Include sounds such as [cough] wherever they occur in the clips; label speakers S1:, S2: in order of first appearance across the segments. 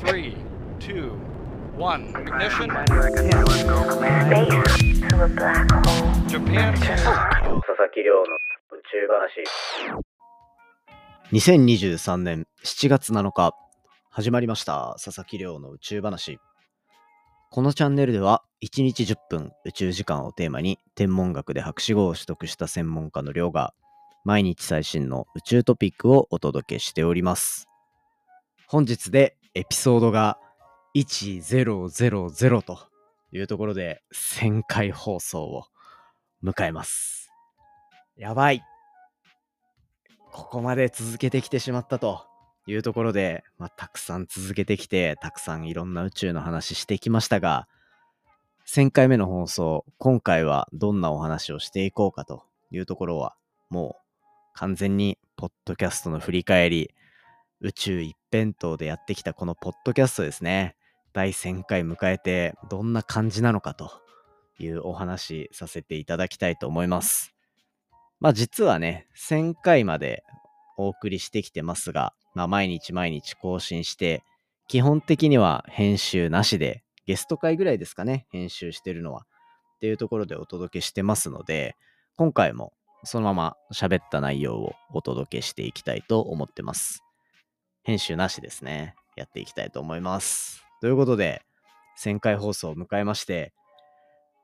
S1: Three, two, one. Ignition. Japan.
S2: 佐々木亮の宇宙話。
S3: 2023年7月7日、始まりました。佐々木亮の宇宙話。このチャンネルでは、1日10分宇宙時間をテーマに、天文学で博士号を取得した専門家の亮が、毎日最新の宇宙トピックをお届けしております。本日でエピソードが1000というところで、1000回放送を迎えます。やばいここまで続けてきてしまったというところで、まあ、たくさん続けてきて、たくさんいろんな宇宙の話してきましたが、1000回目の放送、今回はどんなお話をしていこうかというところは、もう完全にポッドキャストの振り返り、宇宙一辺倒でやってきたこのポッドキャストですね、第1000回迎えてどんな感じなのかというお話させていただきたいと思います。まあ実はね、1000回までお送りしてきてますが、まあ毎日毎日更新して、基本的には編集なしで、ゲスト会ぐらいですかね、編集してるのは。っていうところでお届けしてますので、今回もそのまま喋った内容をお届けしていきたいと思ってます。編集なしですね。やっていきたいと思います。ということで、1000回放送を迎えまして、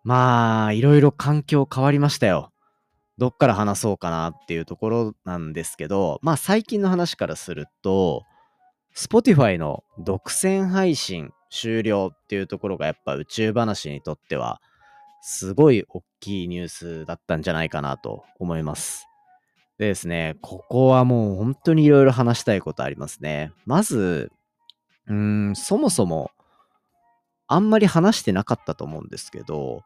S3: まあ、いろいろ環境変わりましたよ。どっから話そうかなっていうところなんですけど、まあ最近の話からすると、Spotify の独占配信終了っていうところがやっぱ宇宙話にとっては、すごい大きいニュースだったんじゃないかなと思います。でですね、ここはもう本当にいろいろ話したいことありますね。まず、うん、そもそも、あんまり話してなかったと思うんですけど、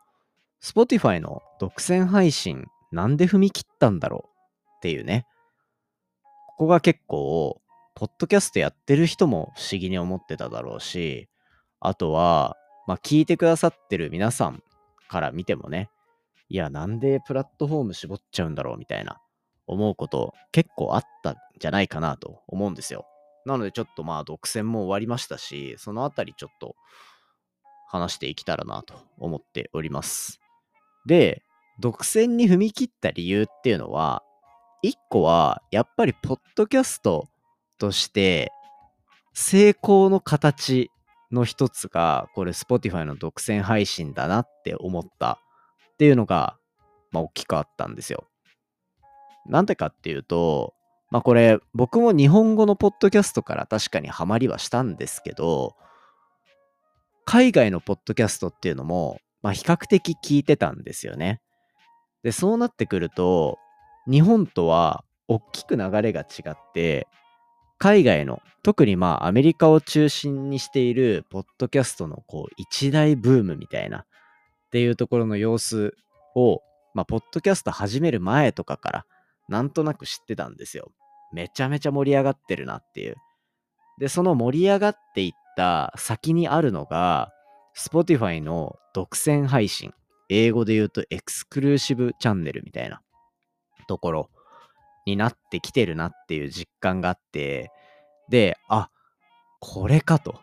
S3: Spotify の独占配信なんで踏み切ったんだろうっていうね。ここが結構、ポッドキャストやってる人も不思議に思ってただろうし、あとは、まあ、聞いてくださってる皆さんから見てもね、いや、なんでプラットフォーム絞っちゃうんだろうみたいな思うこと結構あったんじゃないかなと思うんですよ。なのでちょっとまあ独占も終わりましたし、そのあたりちょっと話していけたらなと思っております。で、独占に踏み切った理由っていうのは、一個は、やっぱりポッドキャストとして、成功の形の一つが、これ Spotify の独占配信だなって思ったっていうのが、まあ大きくあったんですよ。なんでかっていうと、まあこれ僕も日本語のポッドキャストから確かにハマりはしたんですけど、海外のポッドキャストっていうのも、まあ比較的聞いてたんですよね。で、そうなってくると、日本とは大きく流れが違って、海外の、特にまあアメリカを中心にしているポッドキャストのこう一大ブームみたいなっていうところの様子を、まあポッドキャスト始める前とかからなんとなく知ってたんですよ。めちゃめちゃ盛り上がってるなっていう。で、その盛り上がっていった先にあるのが、Spotify の独占配信。英語で言うとエクスクルーシブチャンネルみたいなところになってきてるなっていう実感があって、で、あ、これかと。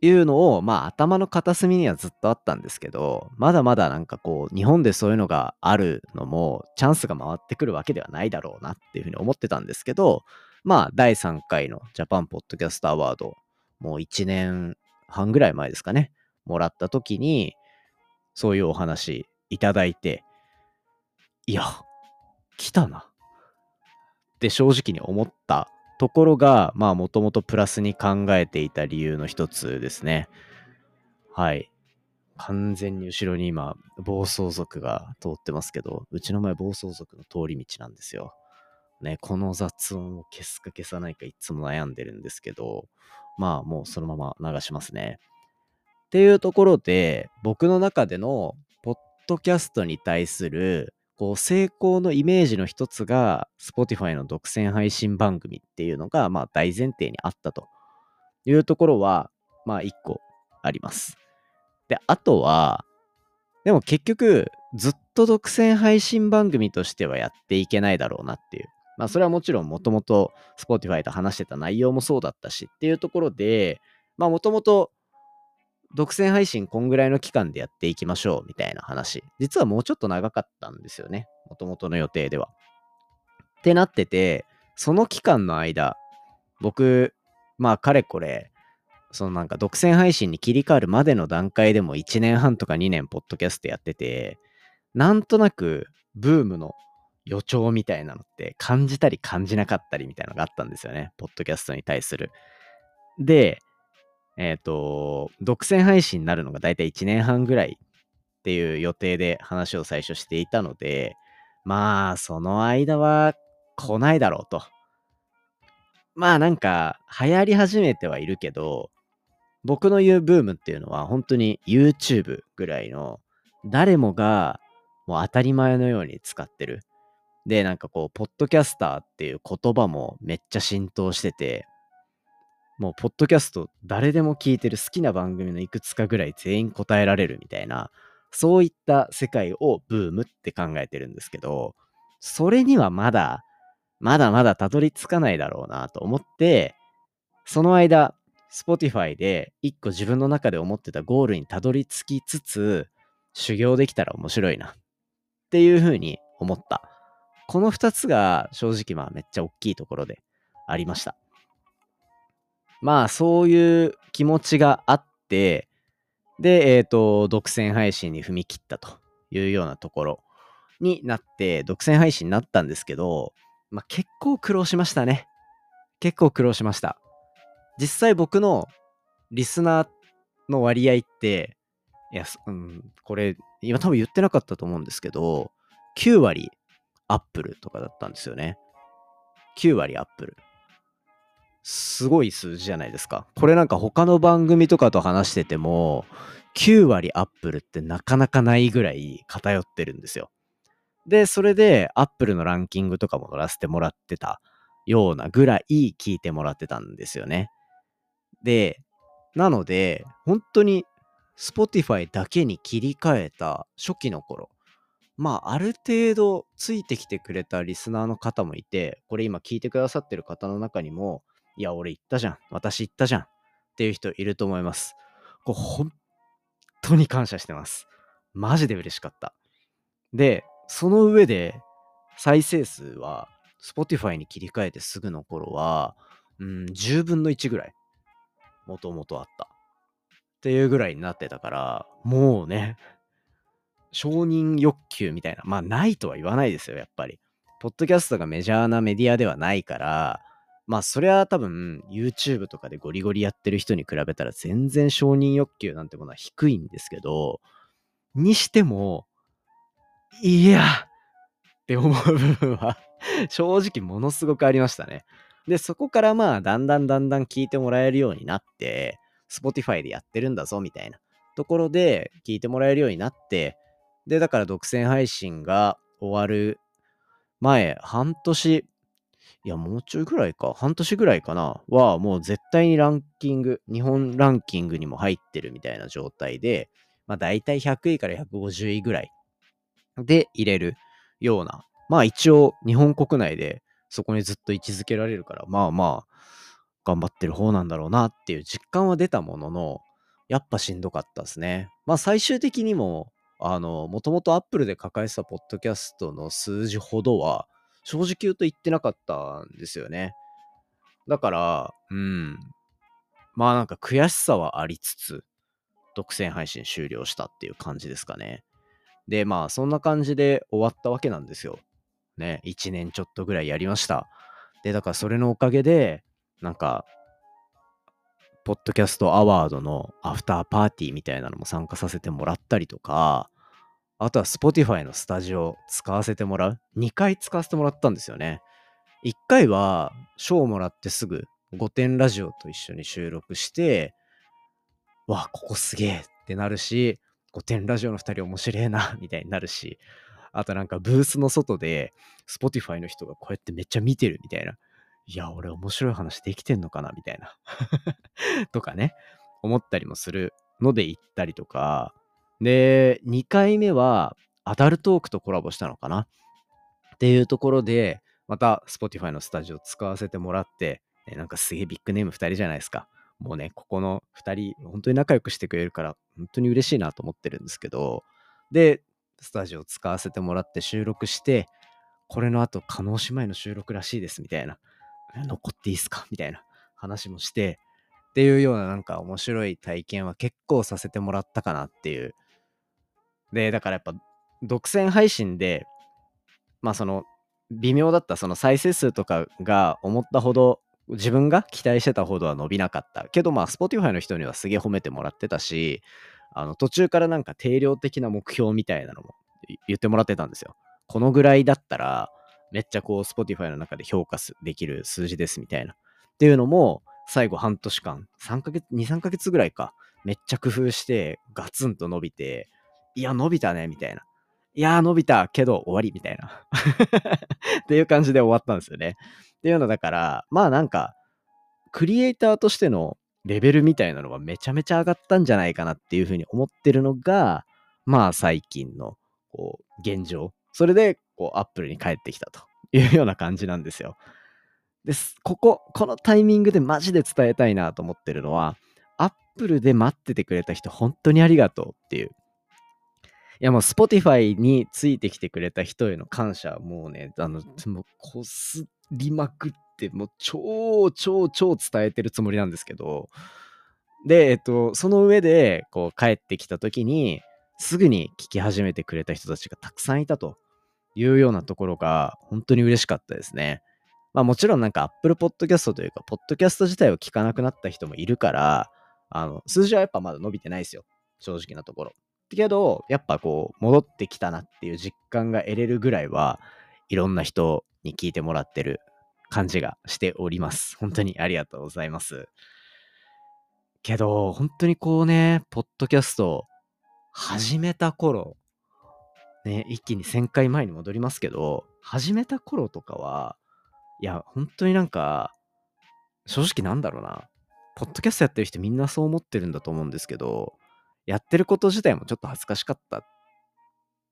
S3: いうのを、まあ頭の片隅にはずっとあったんですけど、まだまだなんかこう、日本でそういうのがあるのも、チャンスが回ってくるわけではないだろうなっていうふうに思ってたんですけど、まあ第3回のジャパンポッドキャストアワード、もう1年半ぐらい前ですかね、もらった時に、そういうお話いただいて、いや、来たな。って正直に思ったところが、まあもともとプラスに考えていた理由の一つですね。はい。完全に後ろに今、暴走族が通ってますけど、うちの前暴走族の通り道なんですよ。ね、この雑音を消すか消さないかいつも悩んでるんですけど、まあもうそのまま流しますね。っていうところで、僕の中でのポッドキャストに対するこう成功のイメージの一つが Spotify の独占配信番組っていうのがまあ大前提にあったというところはまあ一個あります。で、あとは、でも結局ずっと独占配信番組としてはやっていけないだろうなっていう。まあそれはもちろんもともと Spotify と話してた内容もそうだったしっていうところで、まあもともと独占配信こんぐらいの期間でやっていきましょうみたいな話。実はもうちょっと長かったんですよね。もともとの予定では。ってなってて、その期間の間、僕、まあかれこれ、そのなんか独占配信に切り替わるまでの段階でも1年半とか2年ポッドキャストやってて、なんとなくブームの予兆みたいなのって感じたり感じなかったりみたいなのがあったんですよね。ポッドキャストに対する。で、えっ、と、独占配信になるのがだいたい1年半ぐらいっていう予定で話を最初していたので、まあ、その間は来ないだろうと。まあなんか流行り始めてはいるけど、僕の言うブームっていうのは本当に YouTube ぐらいの誰もがもう当たり前のように使ってる。で、なんかこう、ポッドキャスターっていう言葉もめっちゃ浸透してて、もう、ポッドキャスト誰でも聞いてる好きな番組のいくつかぐらい全員答えられるみたいな、そういった世界をブームって考えてるんですけど、それにはまだ、まだまだたどり着かないだろうなと思って、その間、Spotify で一個自分の中で思ってたゴールにたどり着きつつ、修行できたら面白いなっていうふうに思った。この二つが正直まあめっちゃ大きいところでありました。まあそういう気持ちがあって、で、えっ、ー、と、独占配信に踏み切ったというようなところになって、独占配信になったんですけど、まあ結構苦労しましたね。結構苦労しました。実際僕のリスナーの割合って、いや、うん、これ、今多分言ってなかったと思うんですけど、9割アップルとかだったんですよね。9割アップル。すごい数字じゃないですか。これなんか他の番組とかと話してても、9割アップルってなかなかないぐらい偏ってるんですよ。で、それでアップルのランキングとかも載らせてもらってたようなぐらい聞いてもらってたんですよね。で、なので、本当に Spotify だけに切り替えた初期の頃、まあ、ある程度ついてきてくれたリスナーの方もいて、これ今聞いてくださってる方の中にも、いや、俺言ったじゃん。私言ったじゃん。っていう人いると思います。これ本当に感謝してます。マジで嬉しかった。で、その上で再生数は Spotify に切り替えてすぐの頃は、うん、10分の1ぐらい、もともとあった。っていうぐらいになってたから、もうね、承認欲求みたいな、まあないとは言わないですよ、やっぱり。ポッドキャストがメジャーなメディアではないから、まあそれは多分 YouTube とかでゴリゴリやってる人に比べたら全然承認欲求なんてものは低いんですけど、にしても、いやって思う部分は [laughs] 正直ものすごくありましたね。で、そこからまあだんだんだんだん聞いてもらえるようになって、Spotify でやってるんだぞみたいなところで聞いてもらえるようになって、で、だから独占配信が終わる前、半年いや、もうちょいぐらいか、半年ぐらいかな、は、もう絶対にランキング、日本ランキングにも入ってるみたいな状態で、まあ大体100位から150位ぐらいで入れるような、まあ一応日本国内でそこにずっと位置づけられるから、まあまあ、頑張ってる方なんだろうなっていう実感は出たものの、やっぱしんどかったですね。まあ最終的にも、あの、もともと Apple で抱えてたポッドキャストの数字ほどは、正直言うと言ってなかったんですよね。だから、うん。まあなんか悔しさはありつつ、独占配信終了したっていう感じですかね。で、まあそんな感じで終わったわけなんですよ。ね、1年ちょっとぐらいやりました。で、だからそれのおかげで、なんか、ポッドキャストアワードのアフターパーティーみたいなのも参加させてもらったりとか、あとは Spotify のスタジオ使わせてもらう。2回使わせてもらったんですよね。1回は賞をもらってすぐ5点ラジオと一緒に収録して、わ、ここすげえってなるし、5点ラジオの2人面白えな、[laughs] みたいになるし、あとなんかブースの外で Spotify の人がこうやってめっちゃ見てるみたいな。いや、俺面白い話できてんのかなみたいな。[laughs] とかね、思ったりもするので行ったりとか、で、2回目はアダルトークとコラボしたのかな？っていうところで、また Spotify のスタジオ使わせてもらって、なんかすげえビッグネーム2人じゃないですか。もうね、ここの2人、本当に仲良くしてくれるから、本当に嬉しいなと思ってるんですけど、で、スタジオ使わせてもらって収録して、これの後、加納姉妹の収録らしいですみたいな、残っていいっすか？みたいな話もして、っていうようななんか面白い体験は結構させてもらったかなっていう。で、だからやっぱ独占配信で、まあその微妙だったその再生数とかが思ったほど自分が期待してたほどは伸びなかった。けどまあ Spotify の人にはすげえ褒めてもらってたしあの途中からなんか定量的な目標みたいなのも言ってもらってたんですよ。このぐらいだったらめっちゃこう Spotify の中で評価できる数字ですみたいな。っていうのも最後半年間3ヶ月23ヶ月ぐらいかめっちゃ工夫してガツンと伸びていや伸びたねみたいないや伸びたけど終わりみたいな [laughs] っていう感じで終わったんですよね。っていうのだから、まあなんか、クリエイターとしてのレベルみたいなのがめちゃめちゃ上がったんじゃないかなっていうふうに思ってるのが、まあ最近のこう現状。それでこうアップルに帰ってきたというような感じなんですよ。です。ここ、このタイミングでマジで伝えたいなと思ってるのは、アップルで待っててくれた人本当にありがとうっていう。いやもう Spotify についてきてくれた人への感謝はもうね、あの、もうこすりまくって、もう超超超伝えてるつもりなんですけど、で、えっと、その上で、こう帰ってきた時に、すぐに聞き始めてくれた人たちがたくさんいたというようなところが、本当に嬉しかったですね。まあもちろんなんか Apple Podcast というか、ポッドキャスト自体を聞かなくなった人もいるから、あの、数字はやっぱまだ伸びてないですよ。正直なところ。けど、やっぱこう、戻ってきたなっていう実感が得れるぐらいは、いろんな人に聞いてもらってる感じがしております。本当にありがとうございます。けど、本当にこうね、ポッドキャスト始めた頃、ね、一気に1000回前に戻りますけど、始めた頃とかは、いや、本当になんか、正直なんだろうな。ポッドキャストやってる人みんなそう思ってるんだと思うんですけど、やってること自体もちょっと恥ずかしかったっ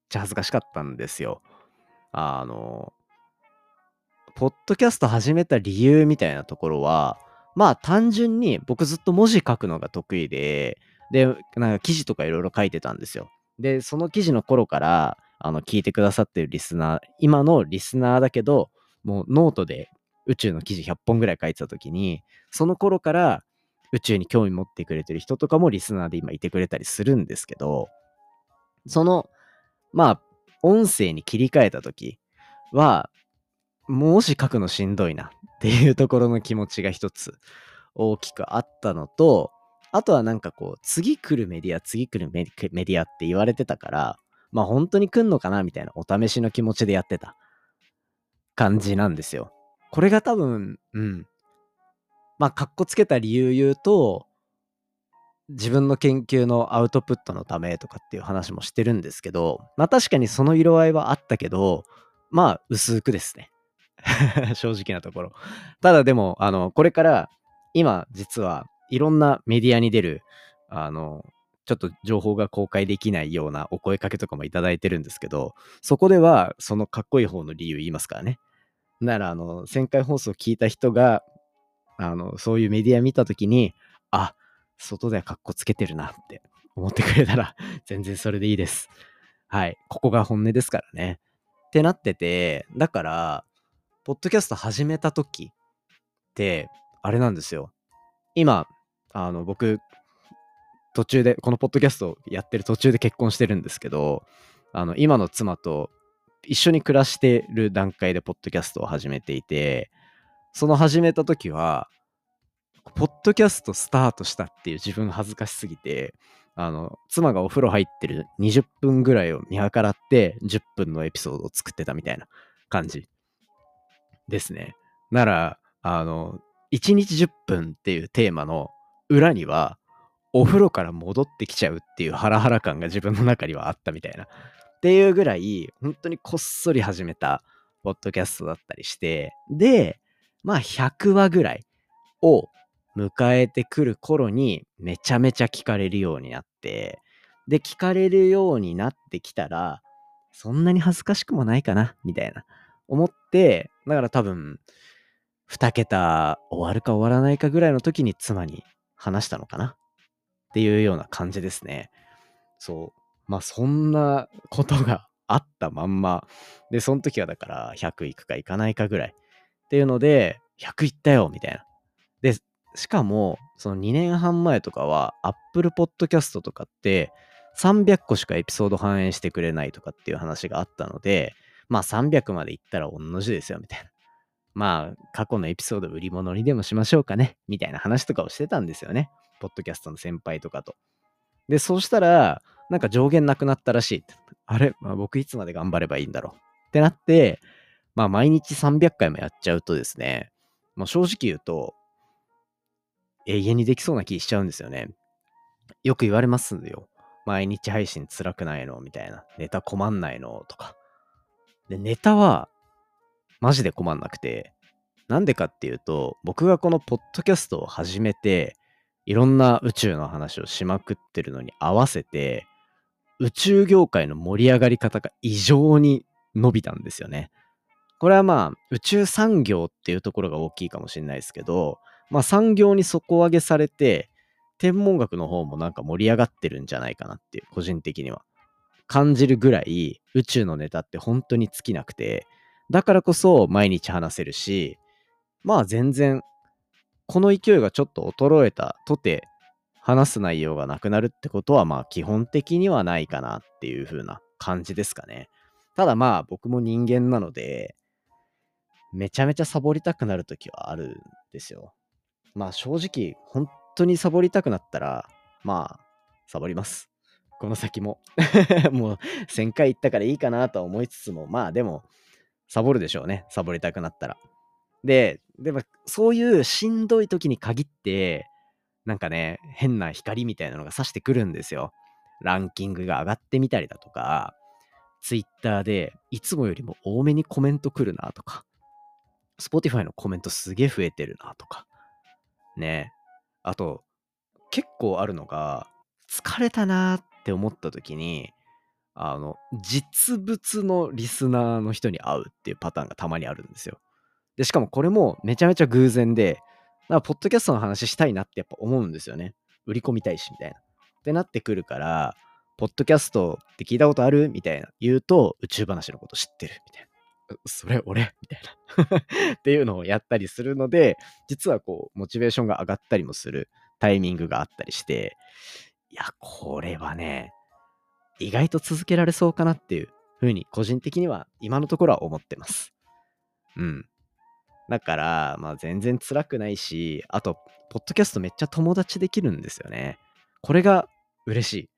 S3: ちゃ恥ずかしかったんですよ。あの、ポッドキャスト始めた理由みたいなところは、まあ単純に僕ずっと文字書くのが得意で、で、なんか記事とかいろいろ書いてたんですよ。で、その記事の頃から、あの、聞いてくださってるリスナー、今のリスナーだけど、もうノートで宇宙の記事100本ぐらい書いてた時に、その頃から宇宙に興味持ってくれてる人とかもリスナーで今いてくれたりするんですけど、その、まあ、音声に切り替えた時は、文字書くのしんどいなっていうところの気持ちが一つ大きくあったのと、あとはなんかこう、次来るメディア、次来るメディメディアって言われてたから、まあ本当に来んのかなみたいなお試しの気持ちでやってた感じなんですよ。これが多分、うん。まあ、かっこつけた理由言うと、自分の研究のアウトプットのためとかっていう話もしてるんですけど、まあ確かにその色合いはあったけど、まあ薄くですね。[laughs] 正直なところ。ただでも、あの、これから今実はいろんなメディアに出る、あの、ちょっと情報が公開できないようなお声かけとかもいただいてるんですけど、そこではそのかっこいい方の理由言いますからね。なら、あの、1000回放送聞いた人が、あの、そういうメディア見たときに、あ、外ではかっこつけてるなって思ってくれたら、[laughs] 全然それでいいです。はい。ここが本音ですからね。ってなってて、だから、ポッドキャスト始めたときって、あれなんですよ。今、あの、僕、途中で、このポッドキャストやってる途中で結婚してるんですけど、あの、今の妻と一緒に暮らしてる段階でポッドキャストを始めていて、その始めた時は、ポッドキャストスタートしたっていう自分恥ずかしすぎて、あの、妻がお風呂入ってる20分ぐらいを見計らって10分のエピソードを作ってたみたいな感じですね。なら、あの、1日10分っていうテーマの裏には、お風呂から戻ってきちゃうっていうハラハラ感が自分の中にはあったみたいな。っていうぐらい、本当にこっそり始めたポッドキャストだったりして、で、まあ100話ぐらいを迎えてくる頃にめちゃめちゃ聞かれるようになって、で、聞かれるようになってきたら、そんなに恥ずかしくもないかな、みたいな。思って、だから多分、2桁終わるか終わらないかぐらいの時に妻に話したのかなっていうような感じですね。そう。まあそんなことがあったまんま。で、その時はだから100いくかいかないかぐらい。っていうので、100いったよみたいな。で、しかも、その2年半前とかは Apple Podcast とかって300個しかエピソード反映してくれないとかっていう話があったので、まあ300までいったら同じですよみたいな。まあ過去のエピソード売り物にでもしましょうかねみたいな話とかをしてたんですよね。ポッドキャストの先輩とかと。で、そうしたら、なんか上限なくなったらしい。あれ、まあ、僕いつまで頑張ればいいんだろうってなって、まあ毎日300回もやっちゃうとですね、まあ、正直言うと、永遠にできそうな気しちゃうんですよね。よく言われますんだよ。毎日配信辛くないの？みたいな。ネタ困んないの？とか。で、ネタは、マジで困んなくて、なんでかっていうと、僕がこのポッドキャストを始めて、いろんな宇宙の話をしまくってるのに合わせて、宇宙業界の盛り上がり方が異常に伸びたんですよね。これはまあ、宇宙産業っていうところが大きいかもしれないですけど、まあ産業に底上げされて、天文学の方もなんか盛り上がってるんじゃないかなっていう、個人的には。感じるぐらい宇宙のネタって本当に尽きなくて、だからこそ毎日話せるし、まあ全然、この勢いがちょっと衰えたとて、話す内容がなくなるってことはまあ基本的にはないかなっていう風な感じですかね。ただまあ僕も人間なので、めちゃめちゃサボりたくなる時はあるんですよ。まあ正直、本当にサボりたくなったら、まあ、サボります。この先も。[laughs] もう1000回行ったからいいかなとは思いつつも、まあでも、サボるでしょうね。サボりたくなったら。で、でもそういうしんどい時に限って、なんかね、変な光みたいなのが差してくるんですよ。ランキングが上がってみたりだとか、ツイッターでいつもよりも多めにコメント来るなとか、Spotify のコメントすげえ増えてるなとか、ね。あと、結構あるのが、疲れたなって思った時に、あの、実物のリスナーの人に会うっていうパターンがたまにあるんですよ。で、しかもこれもめちゃめちゃ偶然で、なんかポッドキャストの話したいなってやっぱ思うんですよね。売り込みたいし、みたいな。ってなってくるから、ポッドキャストって聞いたことあるみたいな言うと、宇宙話のこと知ってるみたいな。それ俺みたいな [laughs] っていうのをやったりするので、実はこう、モチベーションが上がったりもするタイミングがあったりして、いや、これはね、意外と続けられそうかなっていうふうに、個人的には今のところは思ってます。うん。だから、まあ全然辛くないし、あと、ポッドキャストめっちゃ友達できるんですよね。これが嬉しい。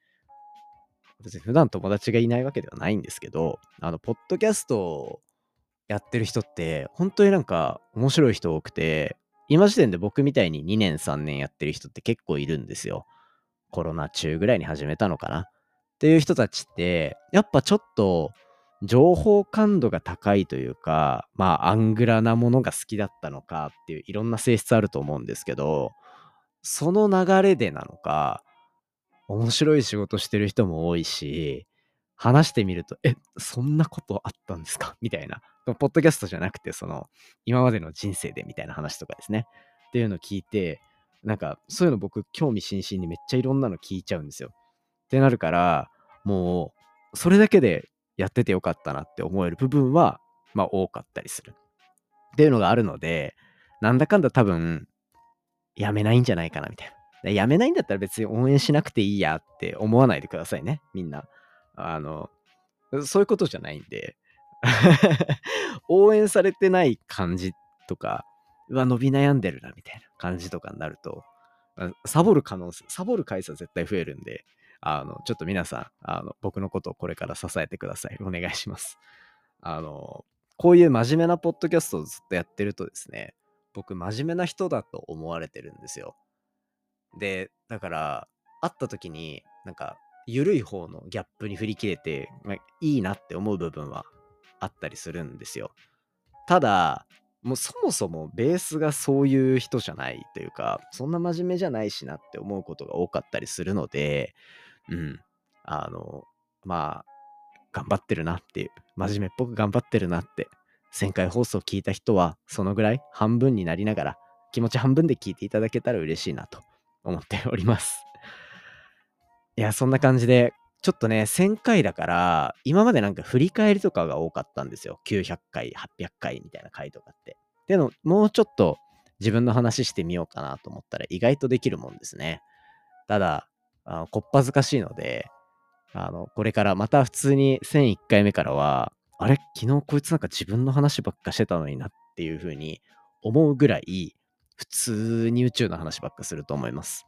S3: 別に普段友達がいないわけではないんですけど、あの、ポッドキャストやってる人って、本当になんか面白い人多くて、今時点で僕みたいに2年3年やってる人って結構いるんですよ。コロナ中ぐらいに始めたのかな。っていう人たちって、やっぱちょっと情報感度が高いというか、まあ、アングラなものが好きだったのかっていういろんな性質あると思うんですけど、その流れでなのか、面白い仕事してる人も多いし、話してみると、え、そんなことあったんですか？みたいな。ポッドキャストじゃなくて、その、今までの人生でみたいな話とかですね。っていうのを聞いて、なんか、そういうの僕、興味津々にめっちゃいろんなの聞いちゃうんですよ。ってなるから、もう、それだけでやっててよかったなって思える部分は、まあ多かったりする。っていうのがあるので、なんだかんだ多分、やめないんじゃないかなみたいな。やめないんだったら別に応援しなくていいやって思わないでくださいね、みんな。あの、そういうことじゃないんで、[laughs] 応援されてない感じとか、うわ、伸び悩んでるなみたいな感じとかになると、サボる可能性、サボる回数は絶対増えるんで、あの、ちょっと皆さん、あの、僕のことをこれから支えてください。お願いします。あの、こういう真面目なポッドキャストをずっとやってるとですね、僕、真面目な人だと思われてるんですよ。で、だから、会った時に、なんか、緩い方のギャップに振り切れて、まあ、いいなって思う部分はあったりするんですよ。ただ、もうそもそもベースがそういう人じゃないというか、そんな真面目じゃないしなって思うことが多かったりするので、うん。あの、まあ、頑張ってるなっていう、真面目っぽく頑張ってるなって1000回放送聞いた人は、そのぐらい半分になりながら、気持ち半分で聞いていただけたら嬉しいなと思っております。いや、そんな感じで、ちょっとね、1000回だから、今までなんか振り返りとかが多かったんですよ。900回、800回みたいな回とかって。でも、もうちょっと自分の話してみようかなと思ったら意外とできるもんですね。ただ、あのこっぱずかしいので、あの、これからまた普通に1001回目からは、あれ？昨日こいつなんか自分の話ばっかしてたのになっていう風に思うぐらい、普通に宇宙の話ばっかすると思います。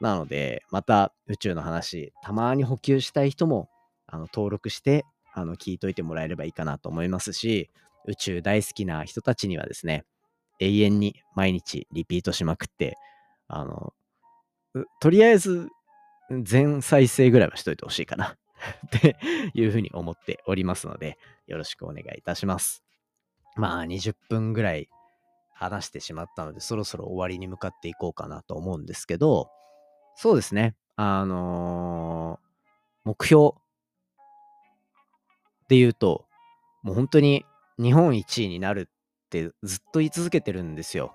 S3: なので、また宇宙の話、たまに補給したい人も、あの、登録して、あの、聞いといてもらえればいいかなと思いますし、宇宙大好きな人たちにはですね、永遠に毎日リピートしまくって、あの、とりあえず全再生ぐらいはしといてほしいかな [laughs] っていうふうに思っておりますので、よろしくお願いいたします。まあ、20分ぐらい話してしまったので、そろそろ終わりに向かっていこうかなと思うんですけど、そうですね。あのー、目標で言うと、もう本当に日本一位になるってずっと言い続けてるんですよ。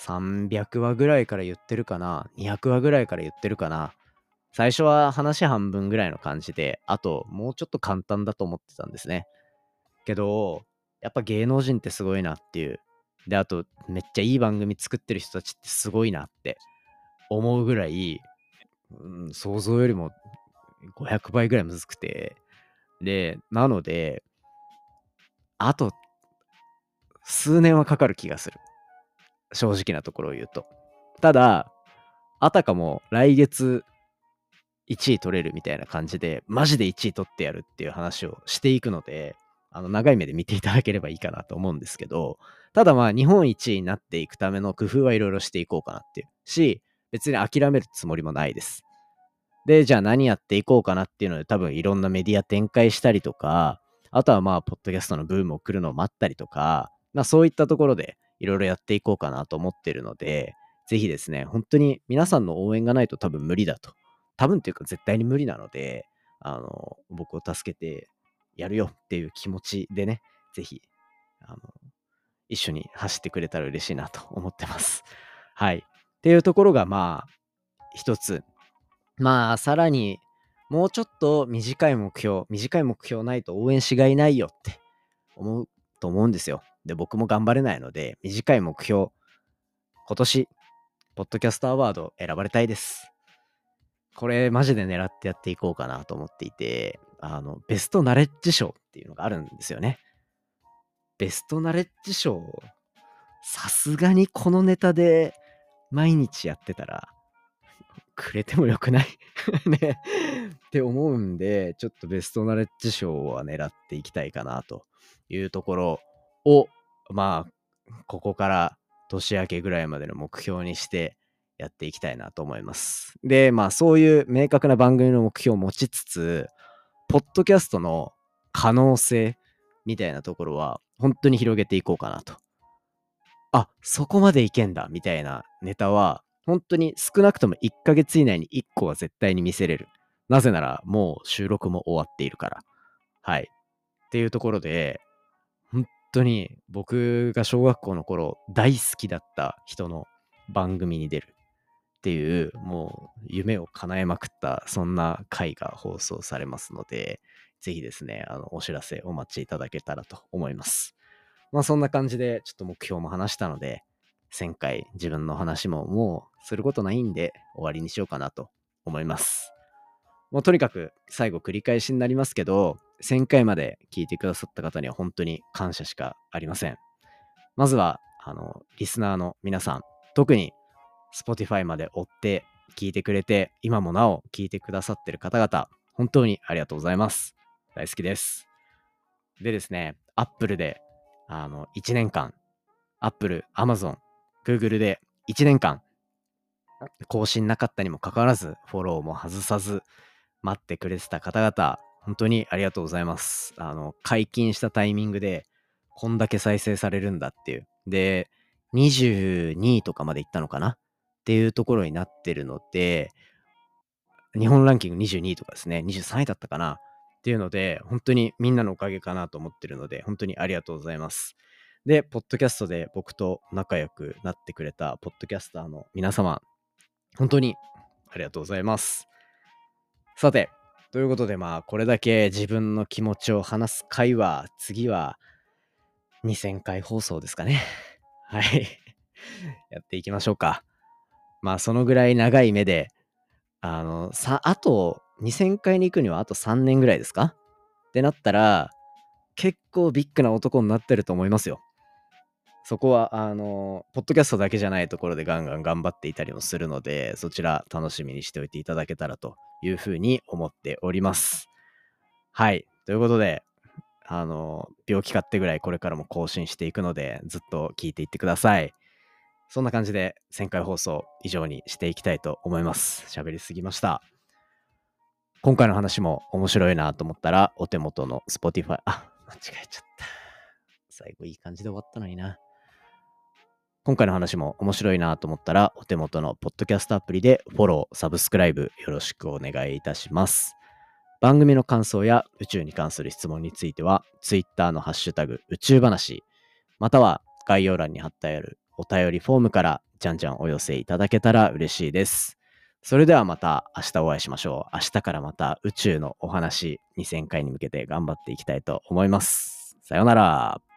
S3: 300話ぐらいから言ってるかな ?200 話ぐらいから言ってるかな最初は話半分ぐらいの感じで、あともうちょっと簡単だと思ってたんですね。けど、やっぱ芸能人ってすごいなっていう。で、あとめっちゃいい番組作ってる人たちってすごいなって思うぐらい、うん、想像よりも500倍ぐらいむずくて。で、なので、あと数年はかかる気がする。正直なところを言うと。ただ、あたかも来月1位取れるみたいな感じで、マジで1位取ってやるっていう話をしていくので、あの、長い目で見ていただければいいかなと思うんですけど、ただまあ、日本一位になっていくための工夫はいろいろしていこうかなっていうし、別に諦めるつもりもないです。で、じゃあ何やっていこうかなっていうので、多分いろんなメディア展開したりとか、あとはまあ、ポッドキャストのブームを来るのを待ったりとか、まあそういったところでいろいろやっていこうかなと思ってるので、ぜひですね、本当に皆さんの応援がないと多分無理だと。多分っていうか絶対に無理なので、あの、僕を助けてやるよっていう気持ちでね、ぜひ、あの、一緒に走ってくれたら嬉しいなと思ってます。はい。っていうところが、まあ、一つ。まあ、さらに、もうちょっと短い目標、短い目標ないと応援しがいないよって思うと思うんですよ。で、僕も頑張れないので、短い目標、今年、ポッドキャストアワード選ばれたいです。これ、マジで狙ってやっていこうかなと思っていて、あの、ベストナレッジ賞っていうのがあるんですよね。ベストナレッジ賞、さすがにこのネタで毎日やってたら、くれてもよくない？[laughs] ねって思うんで、ちょっとベストナレッジ賞は狙っていきたいかなというところを、まあ、ここから年明けぐらいまでの目標にしてやっていきたいなと思います。で、まあ、そういう明確な番組の目標を持ちつつ、ポッドキャストの可能性みたいなところは、本当に広げていこうかなと。あ、そこまでいけんだ、みたいなネタは、本当に少なくとも1ヶ月以内に1個は絶対に見せれる。なぜなら、もう収録も終わっているから。はい。っていうところで、本当に僕が小学校の頃大好きだった人の番組に出るっていうもう夢を叶えまくったそんな回が放送されますのでぜひですねあのお知らせお待ちいただけたらと思いますまあそんな感じでちょっと目標も話したので1000回自分の話ももうすることないんで終わりにしようかなと思いますもうとにかく最後繰り返しになりますけど、1000回まで聞いてくださった方には本当に感謝しかありません。まずは、あの、リスナーの皆さん、特に Spotify まで追って聞いてくれて、今もなお聞いてくださってる方々、本当にありがとうございます。大好きです。でですね、Apple で、あの、1年間、Apple、Amazon、Google で1年間、更新なかったにもかかわらず、フォローも外さず、待ってくれてた方々、本当にありがとうございます。あの、解禁したタイミングで、こんだけ再生されるんだっていう。で、22位とかまで行ったのかな？っていうところになってるので、日本ランキング22位とかですね、23位だったかな？っていうので、本当にみんなのおかげかなと思ってるので、本当にありがとうございます。で、ポッドキャストで僕と仲良くなってくれたポッドキャスターの皆様、本当にありがとうございます。さて、ということでまあ、これだけ自分の気持ちを話す回は、次は2000回放送ですかね。[laughs] はい。やっていきましょうか。まあ、そのぐらい長い目で、あの、さ、あと、2000回に行くにはあと3年ぐらいですか？ってなったら、結構ビッグな男になってると思いますよ。そこは、あの、ポッドキャストだけじゃないところでガンガン頑張っていたりもするので、そちら楽しみにしておいていただけたらというふうに思っております。はい。ということで、あの、病気かってぐらいこれからも更新していくので、ずっと聞いていってください。そんな感じで1000回放送以上にしていきたいと思います。喋りすぎました。今回の話も面白いなと思ったら、お手元の Spotify、あ、間違えちゃった。最後いい感じで終わったのにな。今回の話も面白いなと思ったら、お手元のポッドキャストアプリでフォロー、サブスクライブよろしくお願いいたします。番組の感想や宇宙に関する質問については、Twitter のハッシュタグ宇宙話、または概要欄に貼ってあるお便りフォームからじゃんじゃんお寄せいただけたら嬉しいです。それではまた明日お会いしましょう。明日からまた宇宙のお話2000回に向けて頑張っていきたいと思います。さようなら。